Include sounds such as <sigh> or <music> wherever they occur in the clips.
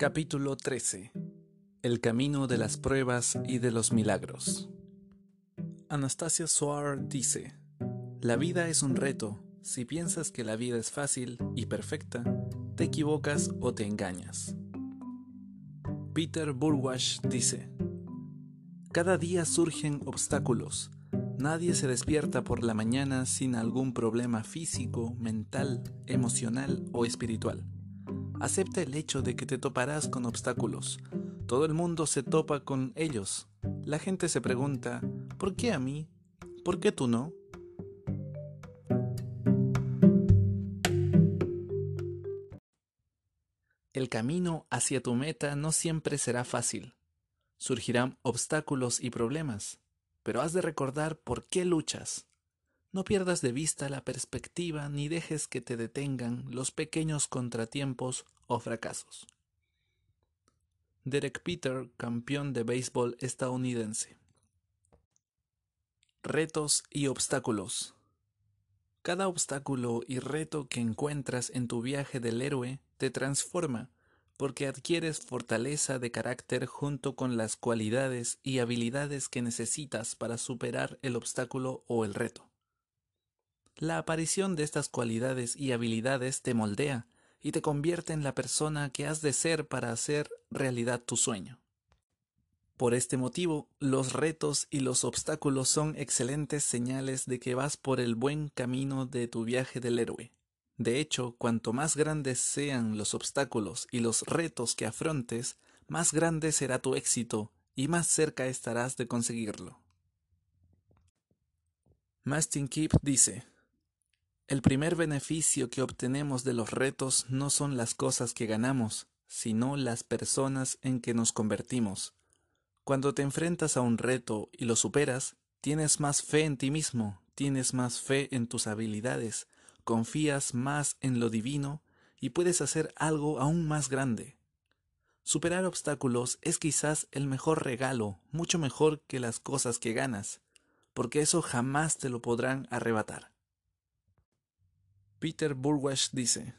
Capítulo 13 El camino de las pruebas y de los milagros Anastasia Soar dice, La vida es un reto. Si piensas que la vida es fácil y perfecta, te equivocas o te engañas. Peter Burwash dice, Cada día surgen obstáculos. Nadie se despierta por la mañana sin algún problema físico, mental, emocional o espiritual. Acepta el hecho de que te toparás con obstáculos. Todo el mundo se topa con ellos. La gente se pregunta, ¿por qué a mí? ¿Por qué tú no? El camino hacia tu meta no siempre será fácil. Surgirán obstáculos y problemas, pero has de recordar por qué luchas. No pierdas de vista la perspectiva ni dejes que te detengan los pequeños contratiempos o fracasos. Derek Peter, campeón de béisbol estadounidense. Retos y obstáculos. Cada obstáculo y reto que encuentras en tu viaje del héroe te transforma porque adquieres fortaleza de carácter junto con las cualidades y habilidades que necesitas para superar el obstáculo o el reto. La aparición de estas cualidades y habilidades te moldea y te convierte en la persona que has de ser para hacer realidad tu sueño. Por este motivo, los retos y los obstáculos son excelentes señales de que vas por el buen camino de tu viaje del héroe. De hecho, cuanto más grandes sean los obstáculos y los retos que afrontes, más grande será tu éxito y más cerca estarás de conseguirlo. Mastin Keep dice, el primer beneficio que obtenemos de los retos no son las cosas que ganamos, sino las personas en que nos convertimos. Cuando te enfrentas a un reto y lo superas, tienes más fe en ti mismo, tienes más fe en tus habilidades, confías más en lo divino y puedes hacer algo aún más grande. Superar obstáculos es quizás el mejor regalo, mucho mejor que las cosas que ganas, porque eso jamás te lo podrán arrebatar. Peter Burwash dice,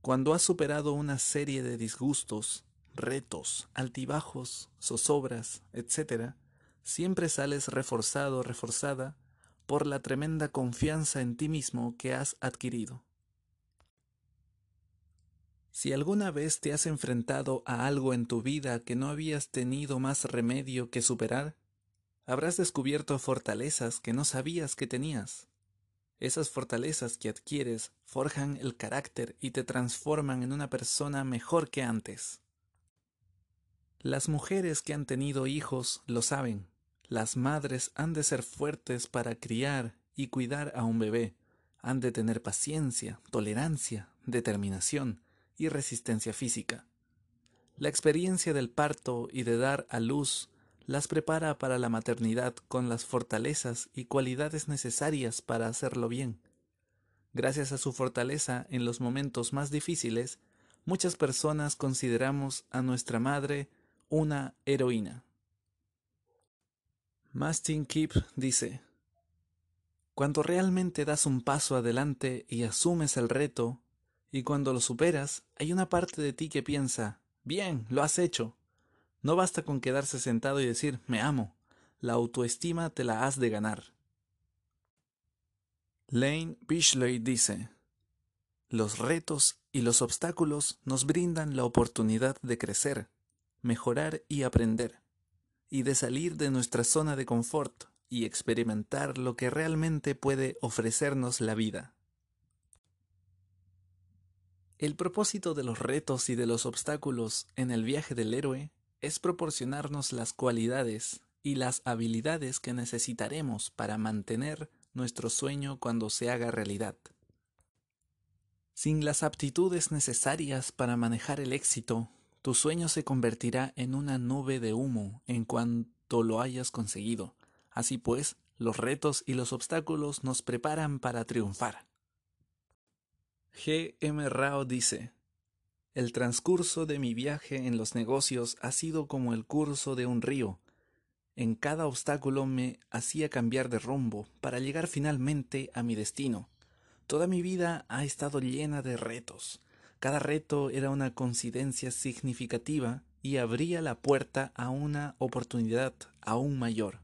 Cuando has superado una serie de disgustos, retos, altibajos, zozobras, etc., siempre sales reforzado reforzada por la tremenda confianza en ti mismo que has adquirido. Si alguna vez te has enfrentado a algo en tu vida que no habías tenido más remedio que superar, habrás descubierto fortalezas que no sabías que tenías. Esas fortalezas que adquieres forjan el carácter y te transforman en una persona mejor que antes. Las mujeres que han tenido hijos lo saben. Las madres han de ser fuertes para criar y cuidar a un bebé. Han de tener paciencia, tolerancia, determinación y resistencia física. La experiencia del parto y de dar a luz las prepara para la maternidad con las fortalezas y cualidades necesarias para hacerlo bien. Gracias a su fortaleza en los momentos más difíciles, muchas personas consideramos a nuestra madre una heroína. Mastin Keep dice, Cuando realmente das un paso adelante y asumes el reto, y cuando lo superas, hay una parte de ti que piensa, bien, lo has hecho, no basta con quedarse sentado y decir me amo. La autoestima te la has de ganar. Lane Bishley dice, los retos y los obstáculos nos brindan la oportunidad de crecer, mejorar y aprender, y de salir de nuestra zona de confort y experimentar lo que realmente puede ofrecernos la vida. El propósito de los retos y de los obstáculos en el viaje del héroe es proporcionarnos las cualidades y las habilidades que necesitaremos para mantener nuestro sueño cuando se haga realidad. Sin las aptitudes necesarias para manejar el éxito, tu sueño se convertirá en una nube de humo en cuanto lo hayas conseguido. Así pues, los retos y los obstáculos nos preparan para triunfar. G. M. Rao dice, el transcurso de mi viaje en los negocios ha sido como el curso de un río. En cada obstáculo me hacía cambiar de rumbo para llegar finalmente a mi destino. Toda mi vida ha estado llena de retos. Cada reto era una coincidencia significativa y abría la puerta a una oportunidad aún mayor.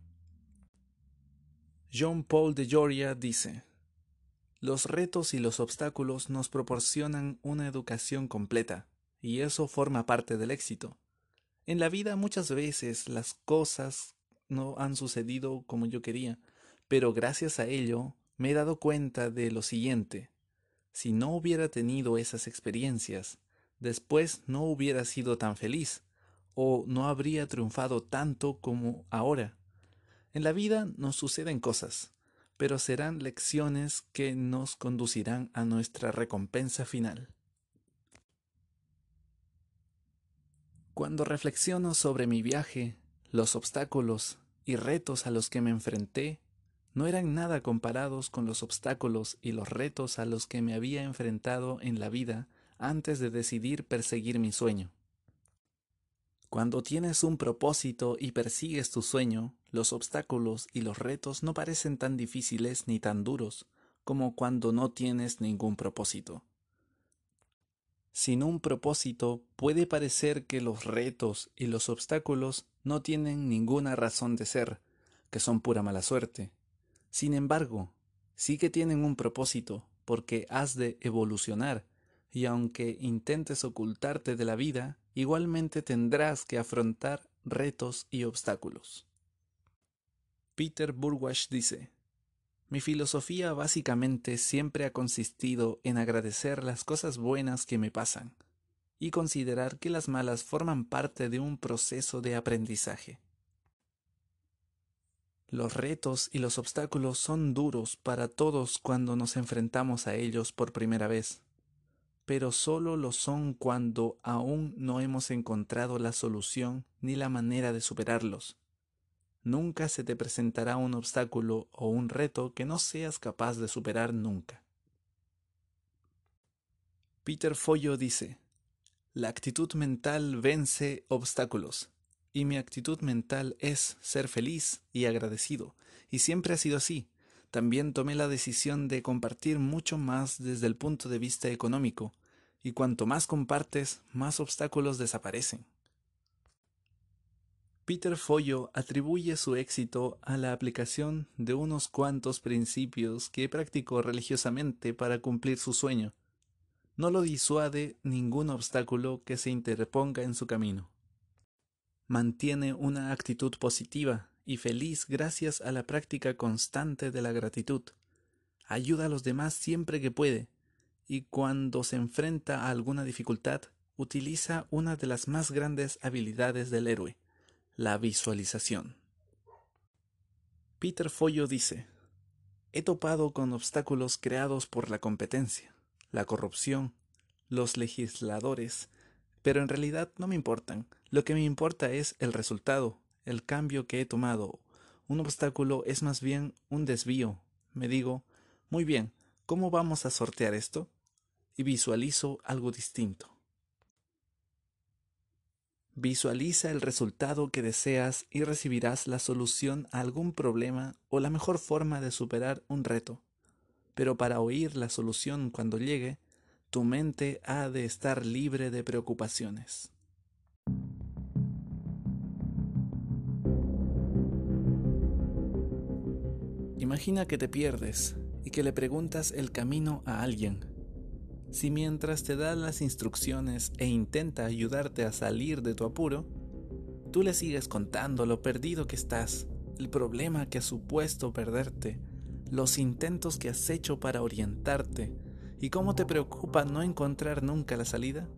John Paul de Joria dice, Los retos y los obstáculos nos proporcionan una educación completa, y eso forma parte del éxito. En la vida muchas veces las cosas no han sucedido como yo quería, pero gracias a ello me he dado cuenta de lo siguiente. Si no hubiera tenido esas experiencias, después no hubiera sido tan feliz, o no habría triunfado tanto como ahora. En la vida nos suceden cosas, pero serán lecciones que nos conducirán a nuestra recompensa final. Cuando reflexiono sobre mi viaje, los obstáculos y retos a los que me enfrenté, no eran nada comparados con los obstáculos y los retos a los que me había enfrentado en la vida antes de decidir perseguir mi sueño. Cuando tienes un propósito y persigues tu sueño, los obstáculos y los retos no parecen tan difíciles ni tan duros como cuando no tienes ningún propósito. Sin un propósito puede parecer que los retos y los obstáculos no tienen ninguna razón de ser, que son pura mala suerte. Sin embargo, sí que tienen un propósito, porque has de evolucionar, y aunque intentes ocultarte de la vida, igualmente tendrás que afrontar retos y obstáculos. Peter Burwash dice, Mi filosofía básicamente siempre ha consistido en agradecer las cosas buenas que me pasan y considerar que las malas forman parte de un proceso de aprendizaje. Los retos y los obstáculos son duros para todos cuando nos enfrentamos a ellos por primera vez pero solo lo son cuando aún no hemos encontrado la solución ni la manera de superarlos. Nunca se te presentará un obstáculo o un reto que no seas capaz de superar nunca. Peter Follo dice, La actitud mental vence obstáculos, y mi actitud mental es ser feliz y agradecido, y siempre ha sido así, también tomé la decisión de compartir mucho más desde el punto de vista económico, y cuanto más compartes, más obstáculos desaparecen. Peter Follo atribuye su éxito a la aplicación de unos cuantos principios que practicó religiosamente para cumplir su sueño. No lo disuade ningún obstáculo que se interponga en su camino. Mantiene una actitud positiva y feliz gracias a la práctica constante de la gratitud. Ayuda a los demás siempre que puede, y cuando se enfrenta a alguna dificultad, utiliza una de las más grandes habilidades del héroe, la visualización. Peter Follo dice, He topado con obstáculos creados por la competencia, la corrupción, los legisladores, pero en realidad no me importan. Lo que me importa es el resultado, el cambio que he tomado. Un obstáculo es más bien un desvío. Me digo, muy bien, ¿cómo vamos a sortear esto? Y visualizo algo distinto. Visualiza el resultado que deseas y recibirás la solución a algún problema o la mejor forma de superar un reto. Pero para oír la solución cuando llegue, tu mente ha de estar libre de preocupaciones. Imagina que te pierdes y que le preguntas el camino a alguien. Si mientras te da las instrucciones e intenta ayudarte a salir de tu apuro, tú le sigues contando lo perdido que estás, el problema que ha supuesto perderte, los intentos que has hecho para orientarte y cómo te preocupa no encontrar nunca la salida,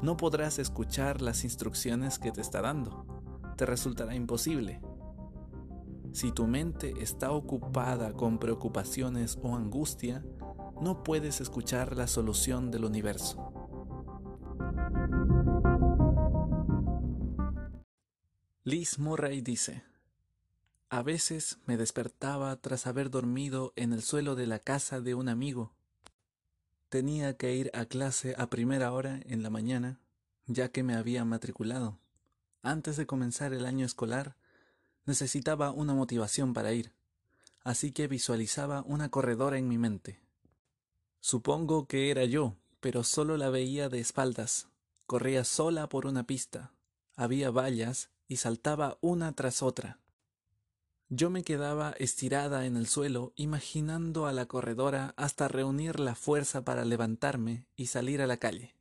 no podrás escuchar las instrucciones que te está dando. Te resultará imposible. Si tu mente está ocupada con preocupaciones o angustia, no puedes escuchar la solución del universo. Liz Murray dice, A veces me despertaba tras haber dormido en el suelo de la casa de un amigo. Tenía que ir a clase a primera hora en la mañana, ya que me había matriculado. Antes de comenzar el año escolar, necesitaba una motivación para ir, así que visualizaba una corredora en mi mente. Supongo que era yo, pero solo la veía de espaldas. Corría sola por una pista. Había vallas y saltaba una tras otra. Yo me quedaba estirada en el suelo, imaginando a la corredora hasta reunir la fuerza para levantarme y salir a la calle.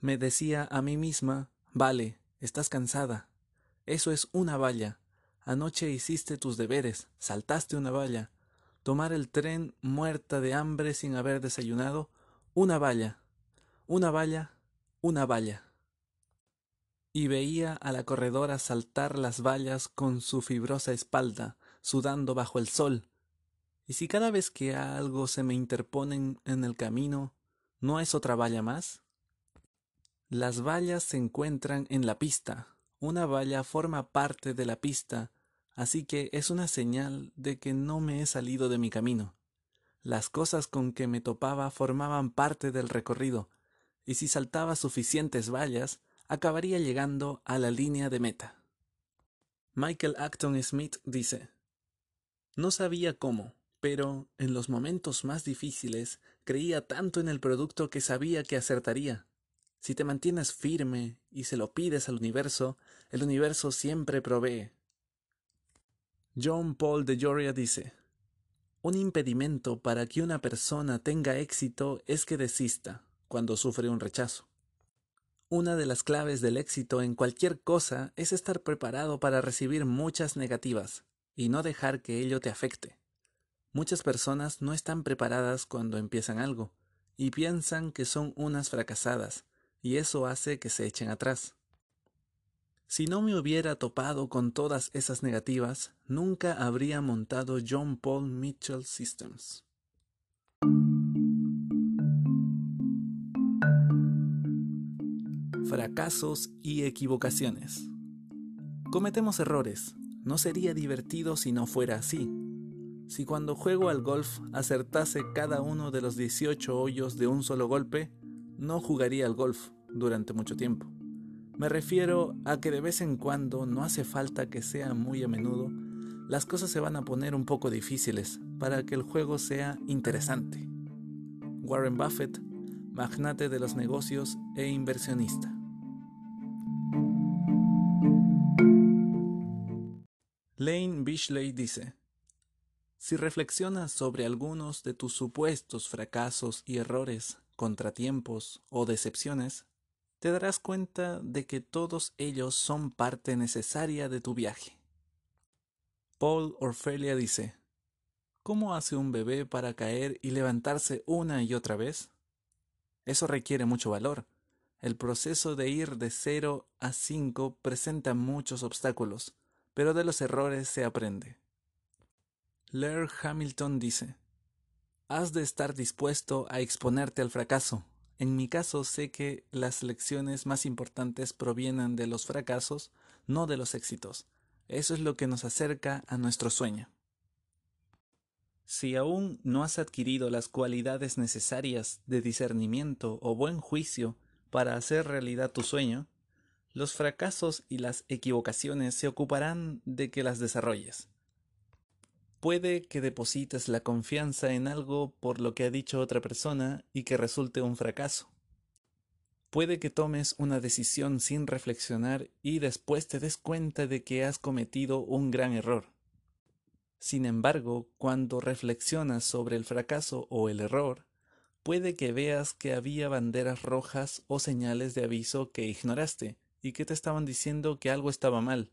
Me decía a mí misma, vale, estás cansada. Eso es una valla. Anoche hiciste tus deberes, saltaste una valla. Tomar el tren muerta de hambre sin haber desayunado, una valla. Una valla, una valla. Y veía a la corredora saltar las vallas con su fibrosa espalda, sudando bajo el sol. Y si cada vez que algo se me interpone en el camino, ¿no es otra valla más? Las vallas se encuentran en la pista. Una valla forma parte de la pista, así que es una señal de que no me he salido de mi camino. Las cosas con que me topaba formaban parte del recorrido, y si saltaba suficientes vallas, acabaría llegando a la línea de meta. Michael Acton Smith dice, No sabía cómo, pero en los momentos más difíciles creía tanto en el producto que sabía que acertaría. Si te mantienes firme y se lo pides al universo, el universo siempre provee. John Paul de Joria dice, Un impedimento para que una persona tenga éxito es que desista cuando sufre un rechazo. Una de las claves del éxito en cualquier cosa es estar preparado para recibir muchas negativas y no dejar que ello te afecte. Muchas personas no están preparadas cuando empiezan algo y piensan que son unas fracasadas, y eso hace que se echen atrás. Si no me hubiera topado con todas esas negativas, nunca habría montado John Paul Mitchell Systems. Fracasos y equivocaciones. Cometemos errores. No sería divertido si no fuera así. Si cuando juego al golf acertase cada uno de los 18 hoyos de un solo golpe, no jugaría al golf durante mucho tiempo. Me refiero a que de vez en cuando, no hace falta que sea muy a menudo, las cosas se van a poner un poco difíciles para que el juego sea interesante. Warren Buffett, magnate de los negocios e inversionista. Lane Bishley dice, si reflexionas sobre algunos de tus supuestos fracasos y errores, contratiempos o decepciones, te darás cuenta de que todos ellos son parte necesaria de tu viaje. Paul Orfelia dice, ¿Cómo hace un bebé para caer y levantarse una y otra vez? Eso requiere mucho valor. El proceso de ir de 0 a 5 presenta muchos obstáculos, pero de los errores se aprende. Laird Hamilton dice, Has de estar dispuesto a exponerte al fracaso, en mi caso sé que las lecciones más importantes provienen de los fracasos, no de los éxitos. Eso es lo que nos acerca a nuestro sueño. Si aún no has adquirido las cualidades necesarias de discernimiento o buen juicio para hacer realidad tu sueño, los fracasos y las equivocaciones se ocuparán de que las desarrolles. Puede que deposites la confianza en algo por lo que ha dicho otra persona y que resulte un fracaso. Puede que tomes una decisión sin reflexionar y después te des cuenta de que has cometido un gran error. Sin embargo, cuando reflexionas sobre el fracaso o el error, puede que veas que había banderas rojas o señales de aviso que ignoraste y que te estaban diciendo que algo estaba mal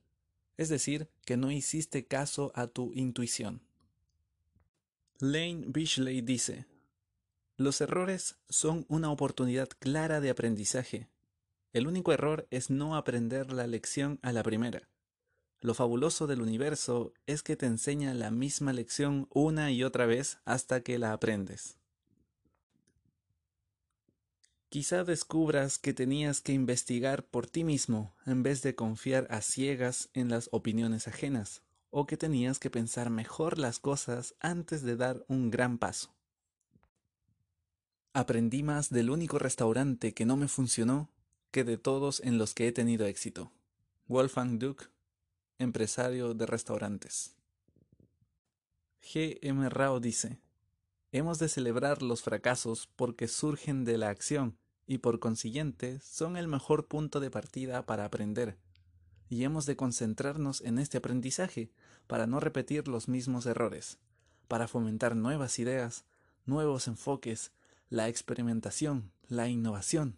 es decir, que no hiciste caso a tu intuición. Lane Bishley dice, los errores son una oportunidad clara de aprendizaje. El único error es no aprender la lección a la primera. Lo fabuloso del universo es que te enseña la misma lección una y otra vez hasta que la aprendes. Quizá descubras que tenías que investigar por ti mismo en vez de confiar a ciegas en las opiniones ajenas, o que tenías que pensar mejor las cosas antes de dar un gran paso. Aprendí más del único restaurante que no me funcionó que de todos en los que he tenido éxito. Wolfgang Duke, empresario de restaurantes. G. M. Rao dice, Hemos de celebrar los fracasos porque surgen de la acción y por consiguiente son el mejor punto de partida para aprender. Y hemos de concentrarnos en este aprendizaje para no repetir los mismos errores, para fomentar nuevas ideas, nuevos enfoques, la experimentación, la innovación.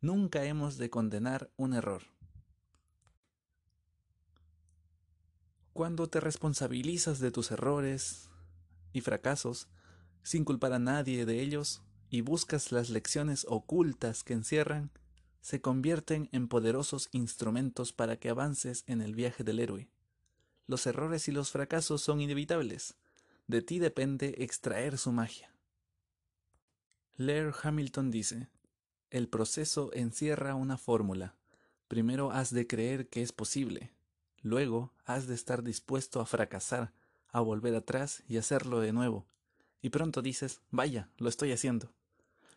Nunca hemos de condenar un error. Cuando te responsabilizas de tus errores y fracasos, sin culpar a nadie de ellos, y buscas las lecciones ocultas que encierran, se convierten en poderosos instrumentos para que avances en el viaje del héroe. Los errores y los fracasos son inevitables. De ti depende extraer su magia. Laird Hamilton dice, el proceso encierra una fórmula. Primero has de creer que es posible. Luego has de estar dispuesto a fracasar, a volver atrás y hacerlo de nuevo. Y pronto dices, vaya, lo estoy haciendo.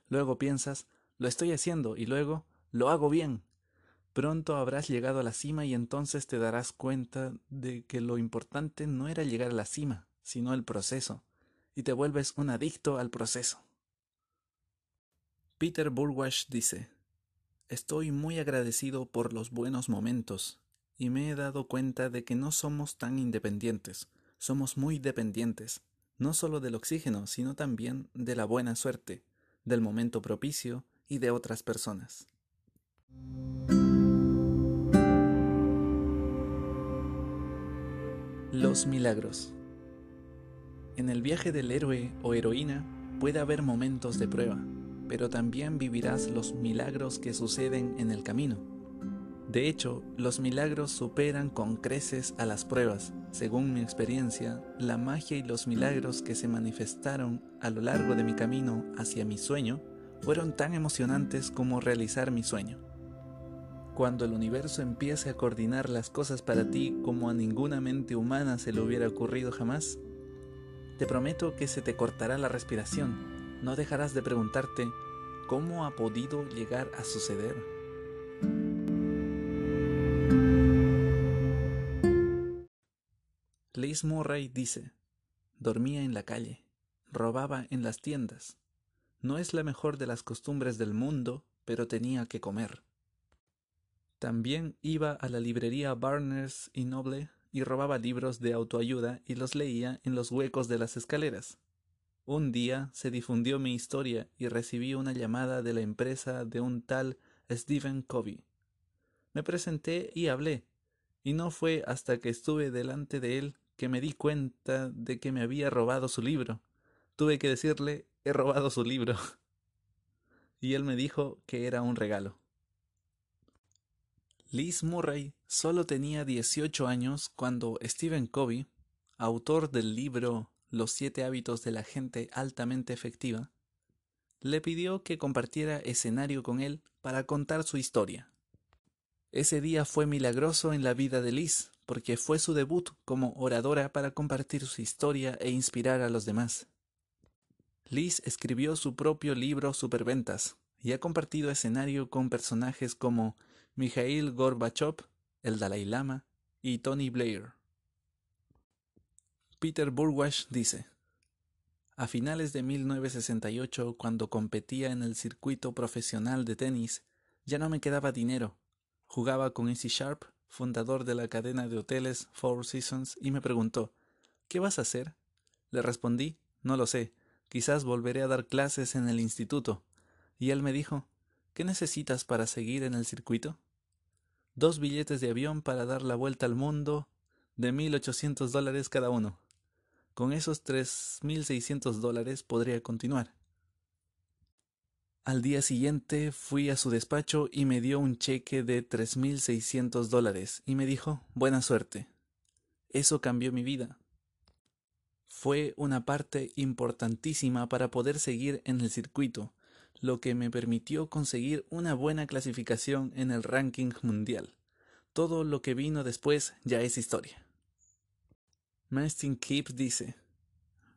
Luego piensas, lo estoy haciendo y luego, lo hago bien. Pronto habrás llegado a la cima y entonces te darás cuenta de que lo importante no era llegar a la cima, sino el proceso, y te vuelves un adicto al proceso. Peter Burwash dice, Estoy muy agradecido por los buenos momentos, y me he dado cuenta de que no somos tan independientes, somos muy dependientes, no solo del oxígeno, sino también de la buena suerte, del momento propicio y de otras personas. Los milagros. En el viaje del héroe o heroína puede haber momentos de prueba, pero también vivirás los milagros que suceden en el camino. De hecho, los milagros superan con creces a las pruebas. Según mi experiencia, la magia y los milagros que se manifestaron a lo largo de mi camino hacia mi sueño fueron tan emocionantes como realizar mi sueño. Cuando el universo empiece a coordinar las cosas para ti como a ninguna mente humana se le hubiera ocurrido jamás, te prometo que se te cortará la respiración. No dejarás de preguntarte, ¿cómo ha podido llegar a suceder? Murray dice, dormía en la calle, robaba en las tiendas. No es la mejor de las costumbres del mundo, pero tenía que comer. También iba a la librería Barnes y Noble y robaba libros de autoayuda y los leía en los huecos de las escaleras. Un día se difundió mi historia y recibí una llamada de la empresa de un tal Stephen Covey. Me presenté y hablé, y no fue hasta que estuve delante de él que me di cuenta de que me había robado su libro. Tuve que decirle, he robado su libro. <laughs> y él me dijo que era un regalo. Liz Murray solo tenía 18 años cuando Stephen Covey, autor del libro Los siete hábitos de la gente altamente efectiva, le pidió que compartiera escenario con él para contar su historia. Ese día fue milagroso en la vida de Liz, porque fue su debut como oradora para compartir su historia e inspirar a los demás. Liz escribió su propio libro Superventas y ha compartido escenario con personajes como Mikhail Gorbachev, el Dalai Lama y Tony Blair. Peter Burwash dice, a finales de 1968, cuando competía en el circuito profesional de tenis, ya no me quedaba dinero. Jugaba con Easy Sharp, fundador de la cadena de hoteles Four Seasons, y me preguntó, ¿Qué vas a hacer? Le respondí, no lo sé, quizás volveré a dar clases en el instituto. Y él me dijo, ¿qué necesitas para seguir en el circuito? dos billetes de avión para dar la vuelta al mundo de 1.800 dólares cada uno. Con esos 3.600 dólares podría continuar. Al día siguiente fui a su despacho y me dio un cheque de 3.600 dólares y me dijo, buena suerte. Eso cambió mi vida. Fue una parte importantísima para poder seguir en el circuito lo que me permitió conseguir una buena clasificación en el ranking mundial. Todo lo que vino después ya es historia. Mastin Keep dice,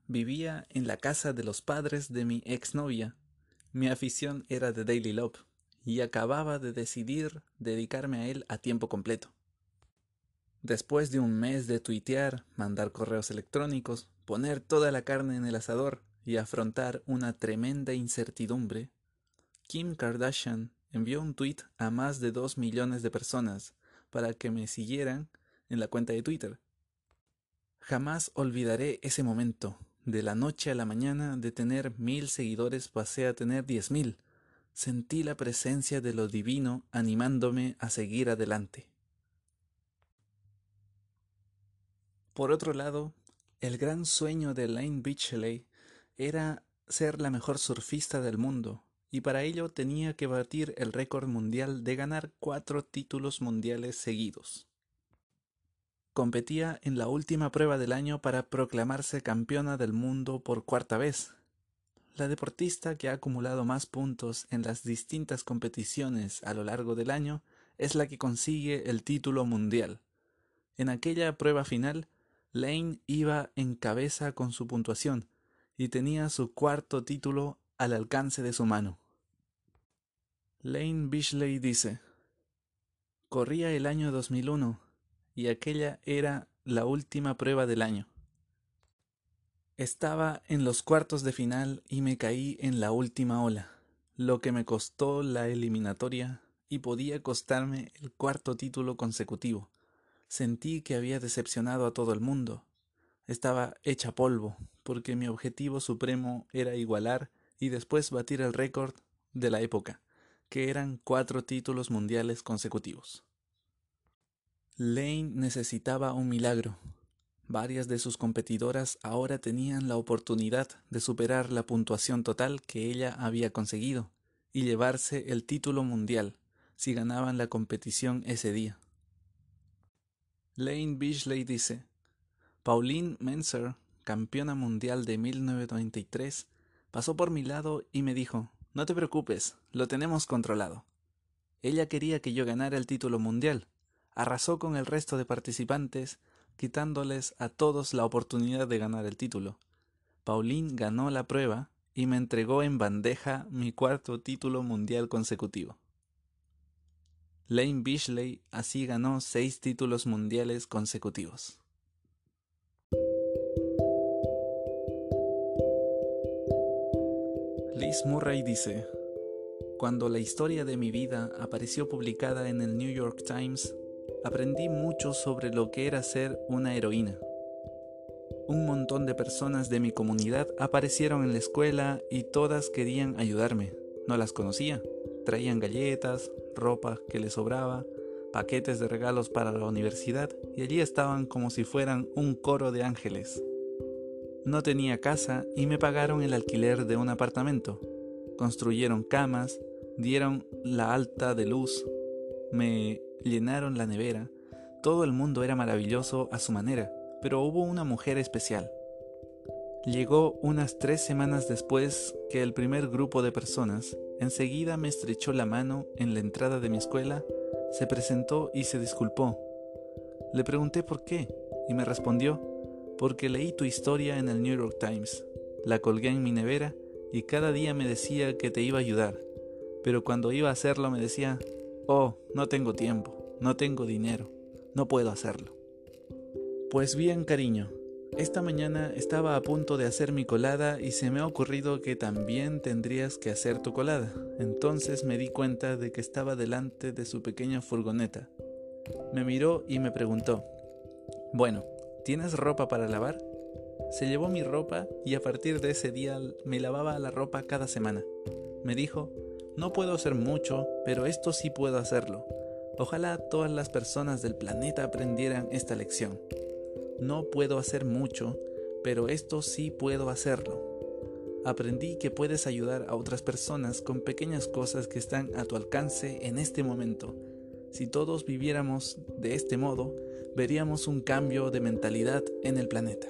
vivía en la casa de los padres de mi exnovia. Mi afición era de Daily Love y acababa de decidir dedicarme a él a tiempo completo. Después de un mes de tuitear, mandar correos electrónicos, poner toda la carne en el asador y afrontar una tremenda incertidumbre, Kim Kardashian envió un tweet a más de 2 millones de personas para que me siguieran en la cuenta de Twitter. Jamás olvidaré ese momento. De la noche a la mañana de tener mil seguidores pasé a tener diez mil. Sentí la presencia de lo divino animándome a seguir adelante. Por otro lado, el gran sueño de Lane Beachley era ser la mejor surfista del mundo, y para ello tenía que batir el récord mundial de ganar cuatro títulos mundiales seguidos. Competía en la última prueba del año para proclamarse campeona del mundo por cuarta vez. La deportista que ha acumulado más puntos en las distintas competiciones a lo largo del año es la que consigue el título mundial. En aquella prueba final, Lane iba en cabeza con su puntuación y tenía su cuarto título al alcance de su mano. Lane Bishley dice, Corría el año 2001 y aquella era la última prueba del año. Estaba en los cuartos de final y me caí en la última ola, lo que me costó la eliminatoria y podía costarme el cuarto título consecutivo. Sentí que había decepcionado a todo el mundo. Estaba hecha polvo, porque mi objetivo supremo era igualar y después batir el récord de la época, que eran cuatro títulos mundiales consecutivos. Lane necesitaba un milagro. Varias de sus competidoras ahora tenían la oportunidad de superar la puntuación total que ella había conseguido y llevarse el título mundial si ganaban la competición ese día. Lane Beachley dice, Pauline Menser, campeona mundial de 1993, pasó por mi lado y me dijo, no te preocupes, lo tenemos controlado. Ella quería que yo ganara el título mundial, arrasó con el resto de participantes, quitándoles a todos la oportunidad de ganar el título. Pauline ganó la prueba y me entregó en bandeja mi cuarto título mundial consecutivo. Lane Bishley así ganó seis títulos mundiales consecutivos. Liz Murray dice, Cuando la historia de mi vida apareció publicada en el New York Times, aprendí mucho sobre lo que era ser una heroína. Un montón de personas de mi comunidad aparecieron en la escuela y todas querían ayudarme. No las conocía. Traían galletas, ropa que les sobraba, paquetes de regalos para la universidad y allí estaban como si fueran un coro de ángeles. No tenía casa y me pagaron el alquiler de un apartamento. Construyeron camas, dieron la alta de luz, me llenaron la nevera. Todo el mundo era maravilloso a su manera, pero hubo una mujer especial. Llegó unas tres semanas después que el primer grupo de personas enseguida me estrechó la mano en la entrada de mi escuela, se presentó y se disculpó. Le pregunté por qué y me respondió, porque leí tu historia en el New York Times, la colgué en mi nevera y cada día me decía que te iba a ayudar, pero cuando iba a hacerlo me decía, Oh, no tengo tiempo, no tengo dinero, no puedo hacerlo. Pues bien, cariño, esta mañana estaba a punto de hacer mi colada y se me ha ocurrido que también tendrías que hacer tu colada. Entonces me di cuenta de que estaba delante de su pequeña furgoneta. Me miró y me preguntó, bueno, ¿tienes ropa para lavar? Se llevó mi ropa y a partir de ese día me lavaba la ropa cada semana. Me dijo, no puedo hacer mucho, pero esto sí puedo hacerlo. Ojalá todas las personas del planeta aprendieran esta lección. No puedo hacer mucho, pero esto sí puedo hacerlo. Aprendí que puedes ayudar a otras personas con pequeñas cosas que están a tu alcance en este momento. Si todos viviéramos de este modo, veríamos un cambio de mentalidad en el planeta.